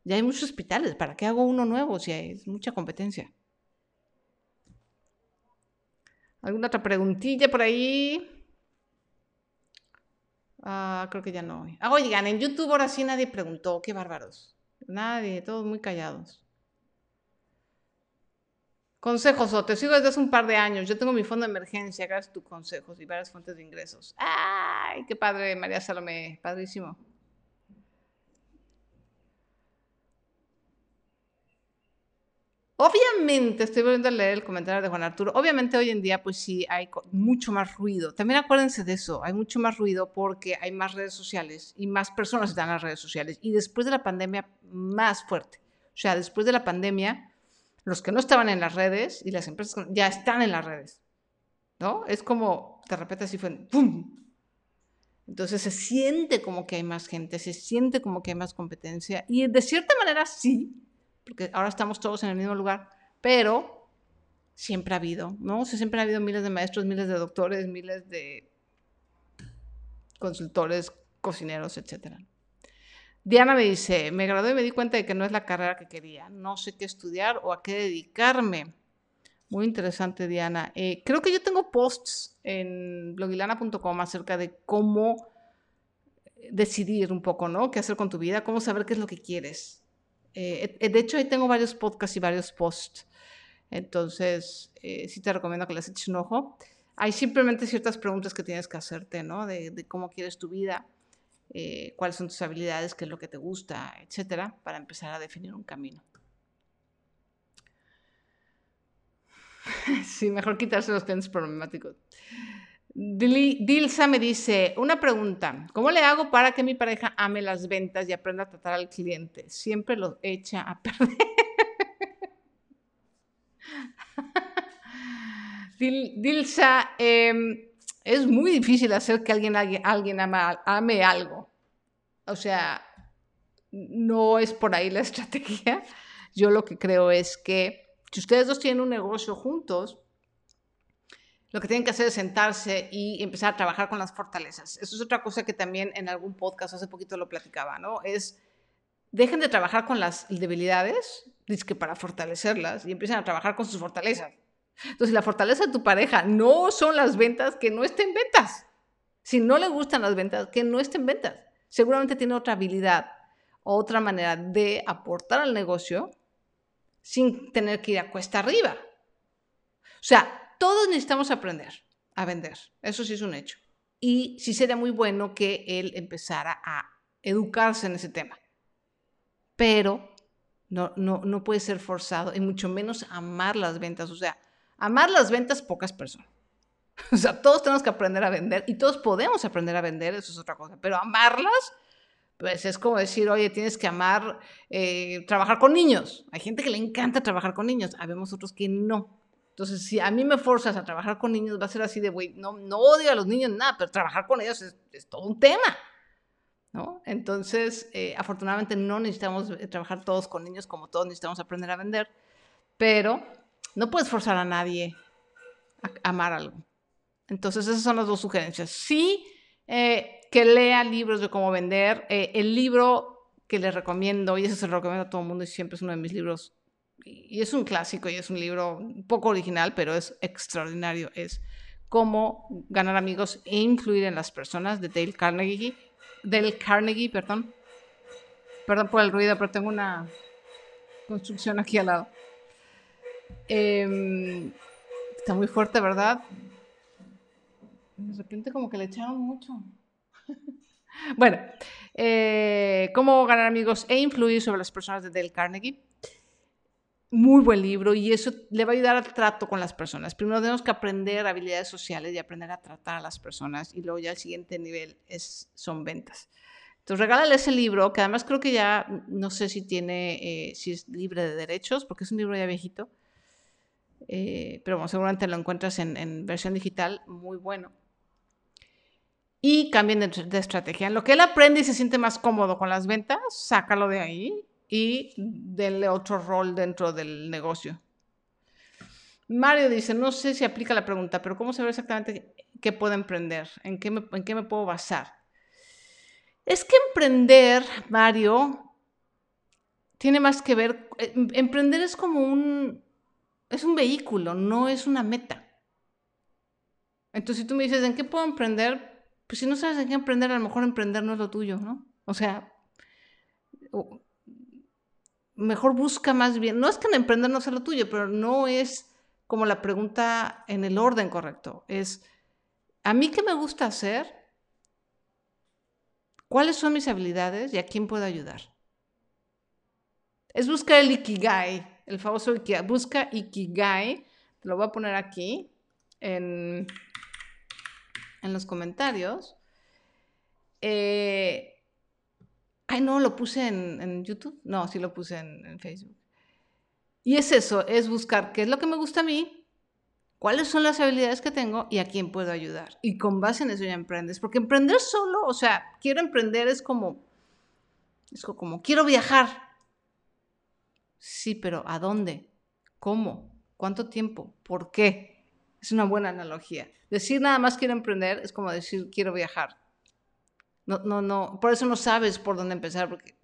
ya hay muchos hospitales, ¿para qué hago uno nuevo si hay mucha competencia? ¿Alguna otra preguntilla por ahí? Ah, creo que ya no. Ah, oigan, en YouTube ahora sí nadie preguntó. Qué bárbaros. Nadie, todos muy callados. Consejos, o te sigo desde hace un par de años. Yo tengo mi fondo de emergencia, hagas tus consejos y varias fuentes de ingresos. ¡Ay, qué padre, María Salomé! Padrísimo. Obviamente, estoy volviendo a leer el comentario de Juan Arturo, obviamente hoy en día pues sí hay mucho más ruido. También acuérdense de eso, hay mucho más ruido porque hay más redes sociales y más personas están en las redes sociales. Y después de la pandemia, más fuerte. O sea, después de la pandemia, los que no estaban en las redes y las empresas ya están en las redes. ¿No? Es como, de repente así fue, ¡pum! Entonces se siente como que hay más gente, se siente como que hay más competencia. Y de cierta manera sí, porque ahora estamos todos en el mismo lugar, pero siempre ha habido, ¿no? Siempre ha habido miles de maestros, miles de doctores, miles de consultores, cocineros, etc. Diana me dice, me gradué y me di cuenta de que no es la carrera que quería, no sé qué estudiar o a qué dedicarme. Muy interesante, Diana. Eh, creo que yo tengo posts en blogilana.com acerca de cómo decidir un poco, ¿no? ¿Qué hacer con tu vida? Cómo saber qué es lo que quieres. Eh, eh, de hecho, ahí tengo varios podcasts y varios posts. Entonces, sí te recomiendo que les eches un ojo. Hay simplemente ciertas preguntas que tienes que hacerte, ¿no? De, cómo quieres tu vida, cuáles son tus habilidades, qué es lo que te gusta, etcétera, para empezar a definir un camino. sí, mejor quitarse los clientes problemáticos. Dilsa me dice, una pregunta, ¿cómo le hago para que mi pareja ame las ventas y aprenda a tratar al cliente? Siempre lo echa a perder. Dilsa, em, es muy difícil hacer que alguien, alguien, ame algo. O sea, no es por ahí la estrategia. Yo lo que creo es que si ustedes dos tienen un negocio juntos, lo que tienen que hacer es sentarse y empezar a trabajar con las fortalezas. Eso es otra cosa que también en algún podcast hace poquito lo platicaba, ¿no? Es dejen de trabajar con las debilidades, que para fortalecerlas, y empiecen a trabajar con sus fortalezas. Entonces, la fortaleza de tu pareja no son las ventas, que no estén ventas. Si no le gustan las ventas, que no estén ventas. Seguramente tiene otra habilidad, otra manera de aportar al negocio sin tener que ir a cuesta arriba. O sea, todos necesitamos aprender a vender. Eso sí es un hecho. Y sí sería muy bueno que él empezara a educarse en ese tema. Pero no, no, no puede ser forzado y mucho menos amar las ventas. O sea, amar las ventas pocas personas. O sea, todos tenemos que aprender a vender y todos podemos aprender a vender, eso es otra cosa. Pero amarlas, pues es como decir, oye, tienes que amar eh, trabajar con niños. Hay gente que le encanta trabajar con niños, habemos otros que no. Entonces, si a mí me forzas a trabajar con niños, va a ser así de, güey, no, no odio a los niños, nada, pero trabajar con ellos es, todo un tema. ¿no? Entonces, eh, afortunadamente no necesitamos eh, trabajar todos con niños como todos necesitamos aprender a vender, pero no puedes forzar a nadie a amar algo. Entonces, esas son las dos sugerencias. Sí, eh, que lea libros de cómo vender. el libro que les recomiendo, y ese se lo recomiendo a todo el mundo y siempre es uno de mis libros y es un clásico y es un libro poco original, pero es extraordinario, es Cómo ganar amigos e influir en las personas de Dale Carnegie. Dale Carnegie, perdón. Perdón por el ruido, pero tengo una construcción aquí al lado. Em, está muy fuerte, ¿verdad? De repente como que le echaron mucho. bueno, eh, cómo ganar amigos e influir sobre las personas de Dale Carnegie muy buen libro y eso le va a ayudar al trato con las personas. Primero tenemos que aprender habilidades sociales y aprender a tratar a las personas y luego ya el siguiente nivel es, son ventas. Entonces regálale ese libro, que además creo que ya no sé si tiene, eh, si es libre de derechos, porque es un libro ya viejito, eh, pero bueno, seguramente lo encuentras en, versión digital, muy bueno. Y cambien de, de estrategia. En lo que él aprende y se siente más cómodo con las ventas, sácalo de ahí y denle otro rol dentro del negocio. Mario dice, no sé si aplica la pregunta, pero ¿cómo saber exactamente qué puedo emprender? ¿En qué me, en qué me puedo basar? Es que emprender, Mario, tiene más que ver, eh, emprender es como un, es un vehículo, no es una meta. Entonces, si tú me dices, ¿en qué puedo emprender? Pues si no sabes en qué emprender, a lo mejor emprender no es lo tuyo, ¿no? O sea, mejor busca más bien, no es que el emprender no sea lo tuyo, pero no es como la pregunta en el orden correcto. Es, ¿a mí qué me gusta hacer? ¿Cuáles son mis habilidades y a quién puedo ayudar? Es buscar el Ikigai, el famoso. Busca Ikigai, te lo voy a poner aquí en, en los comentarios. Eh, Ay, no, lo puse en, YouTube. No, sí lo puse en, Facebook. Y es eso, es buscar qué es lo que me gusta a mí, cuáles son las habilidades que tengo y a quién puedo ayudar. Y con base en eso ya emprendes. Porque emprender solo, o sea, quiero emprender es como, es como, quiero viajar. Sí, pero ¿a dónde? ¿Cómo? ¿Cuánto tiempo? ¿Por qué? Es una buena analogía. Decir nada más quiero emprender es como decir quiero viajar. No, no, no, por eso no sabes por dónde empezar, porque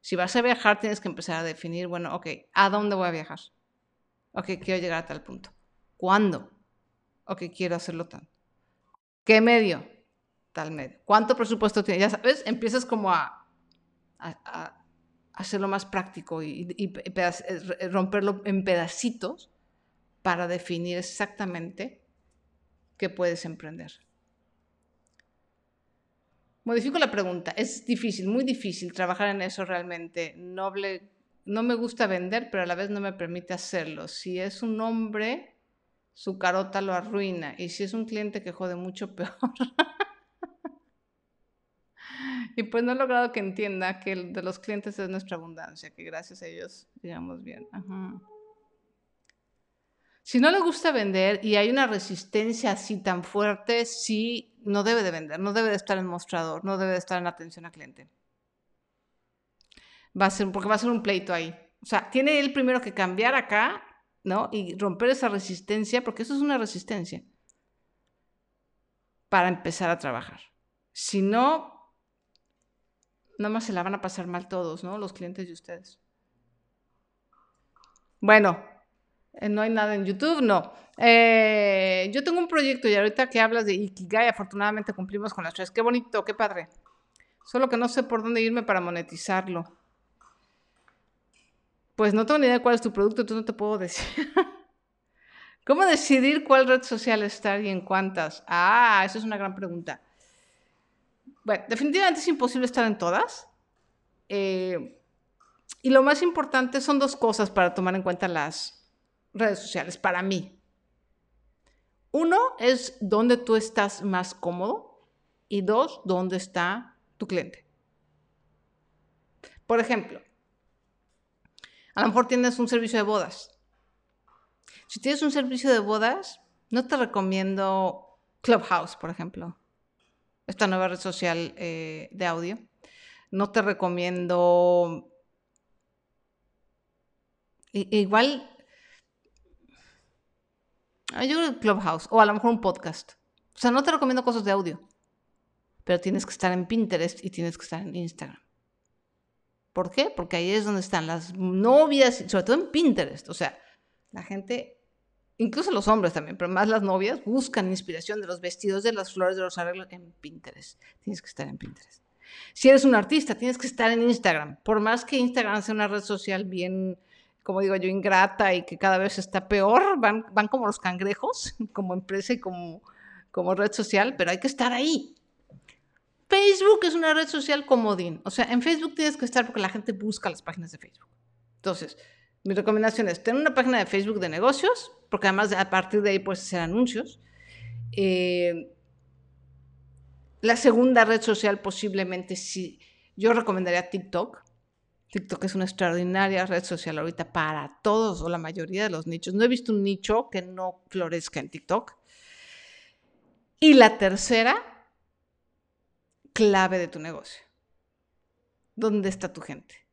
si vas a viajar tienes que empezar a definir, bueno, ok, ¿a dónde voy a viajar? Ok, quiero llegar a tal punto. ¿Cuándo? Ok, quiero hacerlo tan. ¿Qué medio? Tal medio. ¿Cuánto presupuesto tienes? Ya sabes, empiezas como a, hacerlo más práctico y, y romperlo en pedacitos para definir exactamente qué puedes emprender. Modifico la pregunta. Es difícil, muy difícil trabajar en eso realmente. Noble, no me gusta vender, pero a la vez no me permite hacerlo. Si es un hombre, su carota lo arruina. Y si es un cliente que jode mucho, peor. Y pues no he logrado que entienda que el de los clientes es nuestra abundancia, que gracias a ellos llegamos bien. Si no le gusta vender y hay una resistencia así tan fuerte, sí no debe de vender, no debe de estar en mostrador, no debe de estar en atención al cliente. Va a ser, porque va a ser un pleito ahí. O sea, tiene él primero que cambiar acá, ¿no? Y romper esa resistencia, porque eso es una resistencia, para empezar a trabajar. Si no, más se la van a pasar mal todos, ¿no? Los clientes de ustedes. Bueno, eh, no hay nada en YouTube, no. Eh, yo tengo un proyecto y ahorita que hablas de Ikigai, afortunadamente cumplimos con las tres. Qué bonito, qué padre. Solo que no sé por dónde irme para monetizarlo. Pues no tengo ni idea de cuál es tu producto, entonces no te puedo decir. ¿Cómo decidir cuál red social estar y en cuántas? Ah, esa es una gran pregunta. Bueno, definitivamente es imposible estar en todas. Eh, y lo más importante son dos cosas para tomar en cuenta las redes sociales, para mí. Uno es dónde tú estás más cómodo y dos, dónde está tu cliente. Por ejemplo, a lo mejor tienes un servicio de bodas. Si tienes un servicio de bodas, no te recomiendo Clubhouse, por ejemplo, esta nueva red social eh, de audio. No te recomiendo... igual yo creo Clubhouse o a lo mejor un podcast. O sea, no te recomiendo cosas de audio, pero tienes que estar en Pinterest y tienes que estar en Instagram. ¿Por qué? Porque ahí es donde están las novias, sobre todo en Pinterest. O sea, la gente, incluso los hombres también, pero más las novias, buscan inspiración de los vestidos, de las flores, de los arreglos en Pinterest. Tienes que estar en Pinterest. Si eres un artista, tienes que estar en Instagram. Por más que Instagram sea una red social bien como digo yo, ingrata y que cada vez está peor, van, van como los cangrejos, como empresa y como, como red social, pero hay que estar ahí. Facebook es una red social comodín. O sea, en Facebook tienes que estar porque la gente busca las páginas de Facebook. Entonces, mi recomendación es tener una página de Facebook de negocios, porque además a partir de ahí puedes hacer anuncios. Eh, la segunda red social posiblemente sí, yo recomendaría TikTok, TikTok es una extraordinaria red social ahorita para todos o la mayoría de los nichos. No he visto un nicho que no florezca en TikTok. Y la tercera, clave de tu negocio. ¿Dónde está tu gente?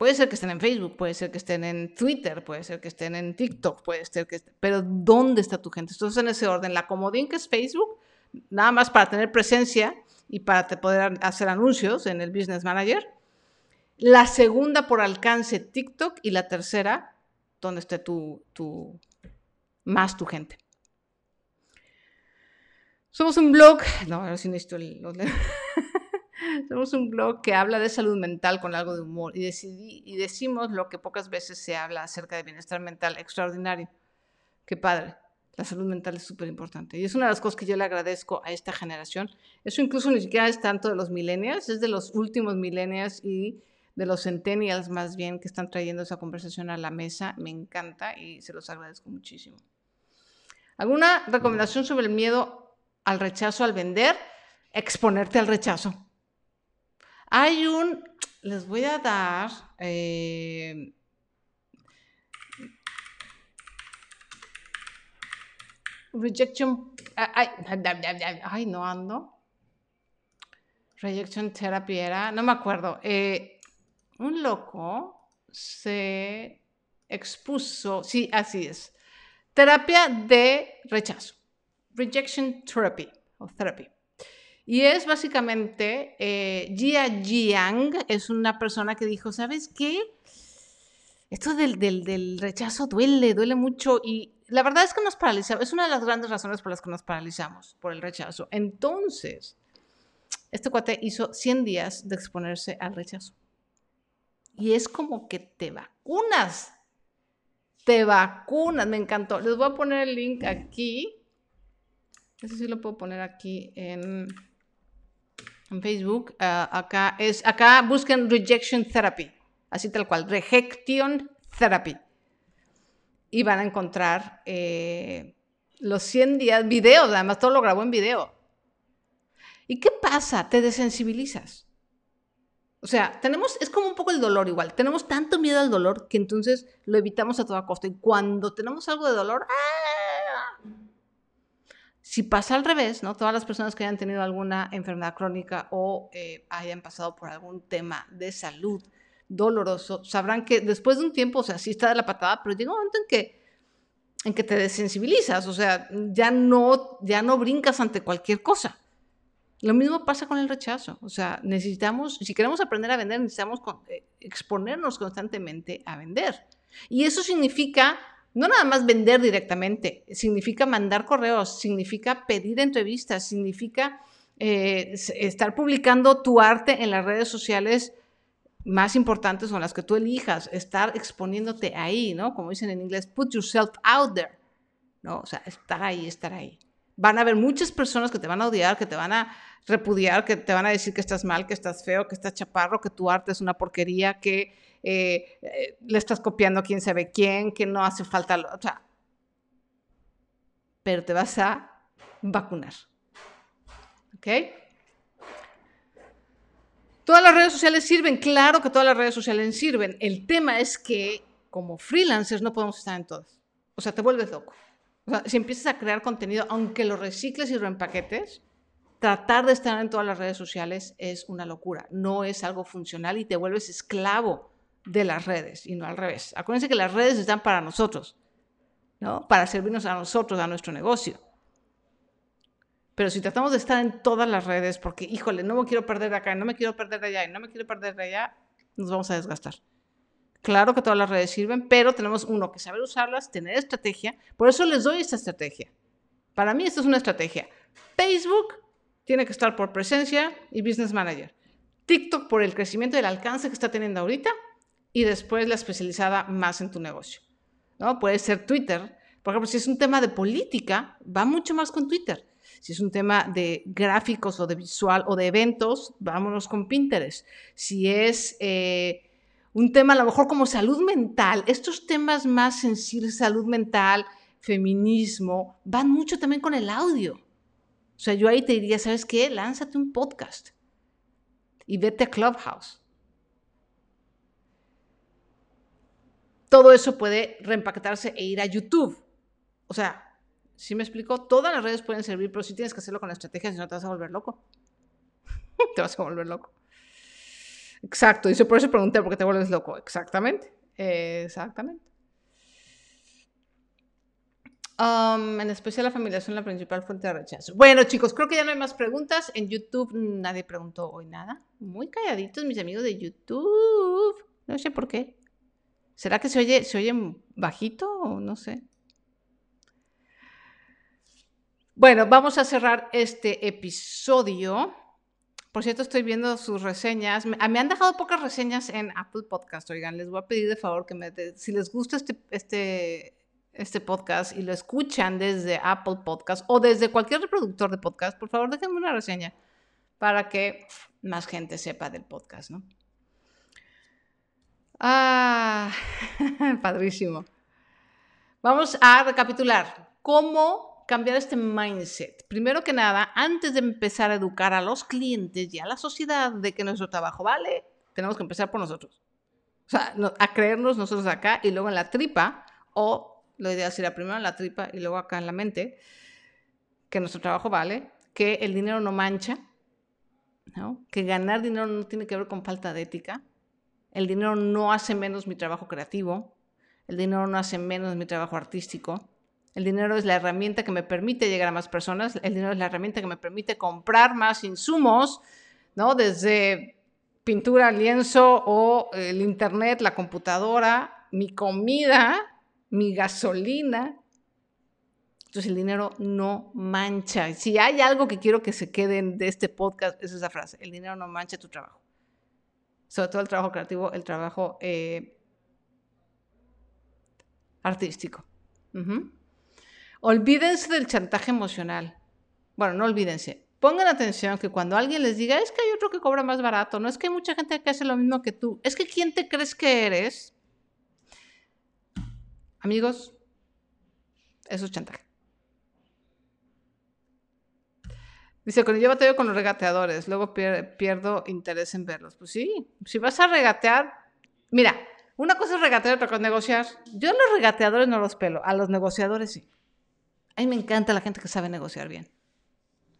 Puede ser que estén en Facebook, puede ser que estén en Twitter, puede ser que estén en TikTok, puede ser que estén... Pero ¿dónde está tu gente? Entonces, en ese orden, la comodín que es Facebook, nada más para tener presencia y para poder hacer anuncios en el Business Manager la segunda por alcance TikTok y la tercera donde esté tu, tu más tu gente. Somos un blog, no, ahora sí necesito los Somos un blog que habla de salud mental con algo de humor y, decidí, y decimos lo que pocas veces se habla acerca de bienestar mental extraordinario. Qué padre. La salud mental es súper importante. Y es una de las cosas que yo le agradezco a esta generación. Eso incluso ni siquiera es tanto de los millennials, es de los últimos millennials y de los centennials más bien que están trayendo esa conversación a la mesa. Me encanta y se los agradezco muchísimo. ¿Alguna recomendación sobre el miedo al rechazo al vender? Exponerte al rechazo. Hay un, les voy a dar... Eh, rejection, ay, ay, no ando. Rejection therapy era, no me acuerdo. Eh, un loco se expuso, sí, así es, terapia de rechazo, rejection therapy o therapy. Y es básicamente, eh, Jia Jiang es una persona que dijo, ¿sabes qué? Esto del, rechazo duele, duele mucho y la verdad es que nos paralizamos, es una de las grandes razones por las que nos paralizamos, por el rechazo. Entonces, este cuate hizo 100 días de exponerse al rechazo y es como que te vacunas. Te vacunas, me encantó. Les voy a poner el link aquí. Eso sí lo puedo poner aquí en, en Facebook. Ah, acá es, acá busquen rejection therapy, así tal cual, rejection therapy. Y van a encontrar eh, los 100 días, videos, además todo lo grabó en video. ¿Y qué pasa? Te desensibilizas. O sea, tenemos, es como un poco el dolor igual. Tenemos tanto miedo al dolor que entonces lo evitamos a toda costa. Y cuando tenemos algo de dolor, ¡ah! Si pasa al revés, ¿no? Todas las personas que hayan tenido alguna enfermedad crónica o eh, hayan pasado por algún tema de salud doloroso, sabrán que después de un tiempo, o sea, sí está de la patada, pero llega un momento en que, en que te desensibilizas, o sea, ya no, ya no brincas ante cualquier cosa. Lo mismo pasa con el rechazo. O sea, necesitamos, si queremos aprender a vender, necesitamos eh, exponernos constantemente a vender. Y eso significa no nada más vender directamente, significa mandar correos, significa pedir entrevistas, significa eh, estar publicando tu arte en las redes sociales más importantes son las que tú elijas, estar exponiéndote ahí, ¿no? Como dicen en inglés, put yourself out there, ¿no? O sea, estar ahí, estar ahí. Van a haber muchas personas que te van a odiar, que te van a repudiar, que te van a decir que estás mal, que estás feo, que estás chaparro, que tu arte es una porquería, que eh, eh, le estás copiando quién sabe quién, que no hace falta, o sea, pero te vas a vacunar. ¿Ok? Todas las redes sociales sirven, claro que todas las redes sociales sirven. El tema es que como freelancers no podemos estar en todas. O sea, te vuelves loco. O sea, si empiezas a crear contenido, aunque lo recicles y reempaquetes, tratar de estar en todas las redes sociales es una locura. No es algo funcional y te vuelves esclavo de las redes y no al revés. Acuérdense que las redes están para nosotros, ¿no? Para servirnos a nosotros, a nuestro negocio. Pero si tratamos de estar en todas las redes, porque, híjole, no me quiero perder de acá, no me quiero perder de allá, y no me quiero perder de allá, nos vamos a desgastar. Claro que todas las redes sirven, pero tenemos uno que saber usarlas, tener estrategia. Por eso les doy esta estrategia. Para mí esta es una estrategia. Facebook tiene que estar por presencia y Business Manager. TikTok por el crecimiento y el alcance que está teniendo ahorita y después la especializada más en tu negocio. ¿no? Puede ser Twitter. Por ejemplo, si es un tema de política, va mucho más con Twitter. Si es un tema de gráficos o de visual o de eventos, vámonos con Pinterest. Si es eh, un tema a lo mejor como salud mental, estos temas más sensibles, salud mental, feminismo, van mucho también con el audio. O sea, yo ahí te diría, ¿sabes qué? Lánzate un podcast y vete a Clubhouse. Todo eso puede reempaquetarse e ir a YouTube. O sea, si me explico? Todas las redes pueden servir, pero sí tienes que hacerlo con estrategia, si no te vas a volver loco. te vas a volver loco. Exacto, y por eso pregunté, ¿por qué te vuelves loco? Exactamente, exactamente. Um, en especial la familia son la principal fuente de rechazo. Bueno, chicos, creo que ya no hay más preguntas. En YouTube nadie preguntó hoy nada. Muy calladitos mis amigos de YouTube. No sé por qué. ¿Será que se oye, se oye bajito o no sé? Bueno, vamos a cerrar este episodio. Por cierto, estoy viendo sus reseñas. Me, han dejado pocas reseñas en Apple Podcast. Oigan, les voy a pedir de favor que me, si les gusta este, este, este podcast y lo escuchan desde Apple Podcast o desde cualquier reproductor de podcast, por favor déjenme una reseña para que más gente sepa del podcast, ¿no? Ah, padrísimo. Vamos a recapitular. ¿Cómo cambiar este mindset. Primero que nada, antes de empezar a educar a los clientes y a la sociedad de que nuestro trabajo vale, tenemos que empezar por nosotros. O sea, a creernos nosotros acá y luego en la tripa, o lo ideal sería primero en la tripa y luego acá en la mente, que nuestro trabajo vale, que el dinero no mancha, que ganar dinero no tiene que ver con falta de ética, el dinero no hace menos mi trabajo creativo, el dinero no hace menos mi trabajo artístico, el dinero es la herramienta que me permite llegar a más personas, el dinero es la herramienta que me permite comprar más insumos, ¿no? Desde pintura, lienzo o el internet, la computadora, mi comida, mi gasolina. Entonces el dinero no mancha. Si hay algo que quiero que se queden de este podcast, es esa frase. El dinero no mancha tu trabajo. Sobre todo el trabajo creativo, el trabajo eh, artístico. Olvídense del chantaje emocional. Bueno, no olvídense. Pongan atención que cuando alguien les diga, es que hay otro que cobra más barato, no es que hay mucha gente que hace lo mismo que tú, es que ¿quién te crees que eres? Amigos, eso es chantaje. Dice, yo bateo con los regateadores, luego pierdo interés en verlos. Pues sí, si vas a regatear, mira, una cosa es regatear, otra cosa es negociar. Yo a los regateadores no los pelo, a los negociadores sí. A mí me encanta la gente que sabe negociar bien.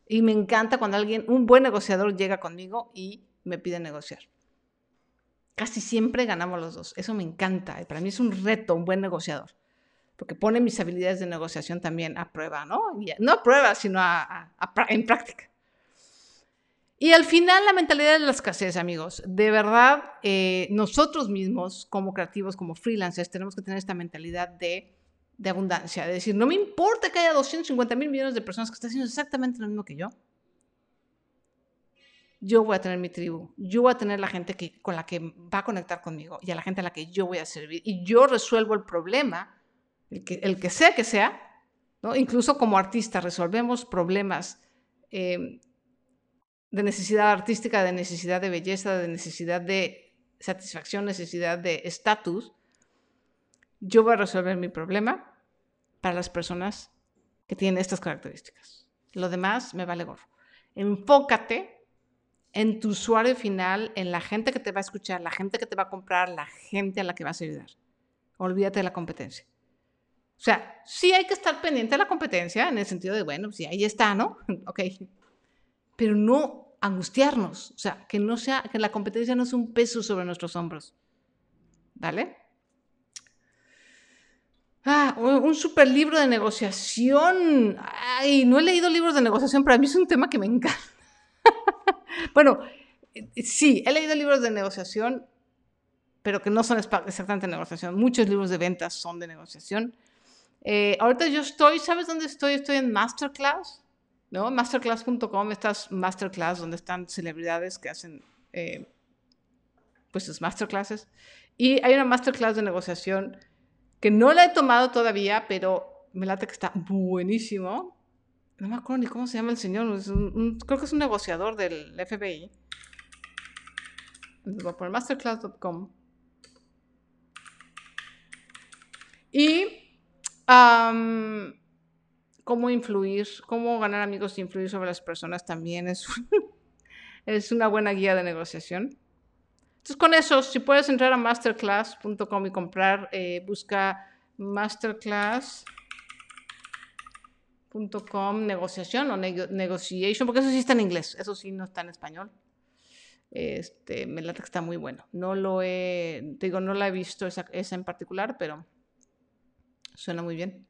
Y me encanta cuando alguien, un buen negociador llega conmigo y me pide negociar. Casi siempre ganamos los dos. Eso me encanta. Para mí es un reto, un buen negociador. Porque pone mis habilidades de negociación también a prueba, ¿no? no a prueba, sino en práctica. Y al final la mentalidad de la escasez, amigos. De verdad, eh, nosotros mismos como creativos, como freelancers, tenemos que tener esta mentalidad de, de abundancia. De decir, no me importa que haya 250 mil millones de personas que estén haciendo exactamente lo mismo que yo. Yo voy a tener mi tribu, yo voy a tener la gente que, con la que va a conectar conmigo y a la gente a la que yo voy a servir. Y yo resuelvo el problema, el que, sea que sea, incluso como artista resolvemos problemas eh, de necesidad artística, de necesidad de belleza, de necesidad de satisfacción, necesidad de estatus, yo voy a resolver mi problema para las personas que tienen estas características. Lo demás me vale gorro. Enfócate en tu usuario final, en la gente que te va a escuchar, la gente que te va a comprar, la gente a la que vas a ayudar. Olvídate de la competencia. O sea, sí hay que estar pendiente de la competencia en el sentido de, bueno, sí, ahí está, ¿no? ok, pero no angustiarnos, o sea, que no sea, que la competencia no sea un peso sobre nuestros hombros. ¿Vale? Ah, un super libro de negociación. Ay, no he leído libros de negociación, pero a mí es un tema que me encanta. bueno, sí, he leído libros de negociación, pero que no son exactamente negociación. Muchos libros de ventas son de negociación. Eh, ahorita yo estoy, ¿sabes dónde estoy? Estoy en Masterclass. ¿no? Masterclass.com, estas masterclass donde están celebridades que hacen eh, pues sus masterclasses. Y hay una masterclass de negociación que no la he tomado todavía, pero me late que está buenísimo. No me acuerdo ni cómo se llama el señor, creo que es un negociador del FBI. Voy a poner masterclass.com. Y cómo influir, cómo ganar amigos e influir sobre las personas también es, es una buena guía de negociación. Entonces, con eso, si puedes entrar a masterclass.com y comprar, eh, busca masterclass.com negociación o negotiation, porque eso sí está en inglés, eso sí no está en español. Este, me late que está muy bueno. No lo he, digo, no la he visto esa en particular, pero suena muy bien.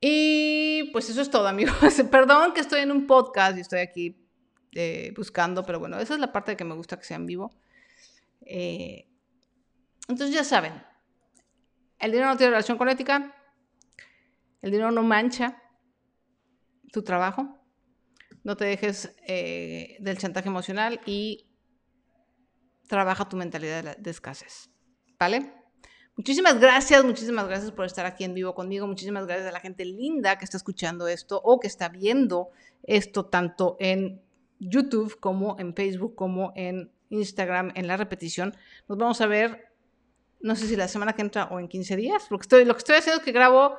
Y pues eso es todo, amigos. Perdón que estoy en un podcast y estoy aquí eh, buscando, pero bueno, esa es la parte de que me gusta que sea en vivo. Eh, entonces ya saben, el dinero no tiene relación con ética, el dinero no mancha tu trabajo, no te dejes eh, del chantaje emocional y trabaja tu mentalidad de escasez. ¿Vale? Muchísimas gracias, muchísimas gracias por estar aquí en vivo conmigo. Muchísimas gracias a la gente linda que está escuchando esto o que está viendo esto tanto en YouTube como en Facebook como en Instagram en la repetición. Nos vamos a ver, no sé si la semana que entra o en 15 días, porque lo que estoy haciendo es que grabo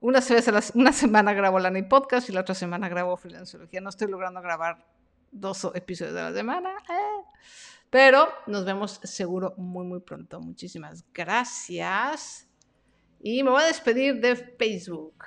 una, vez a la, una semana grabo la Ney Podcast y la otra semana grabo Freelanceología. No estoy logrando grabar dos episodios de la semana. Eh. Pero nos vemos seguro muy, muy pronto. Muchísimas gracias. Y me voy a despedir de Facebook.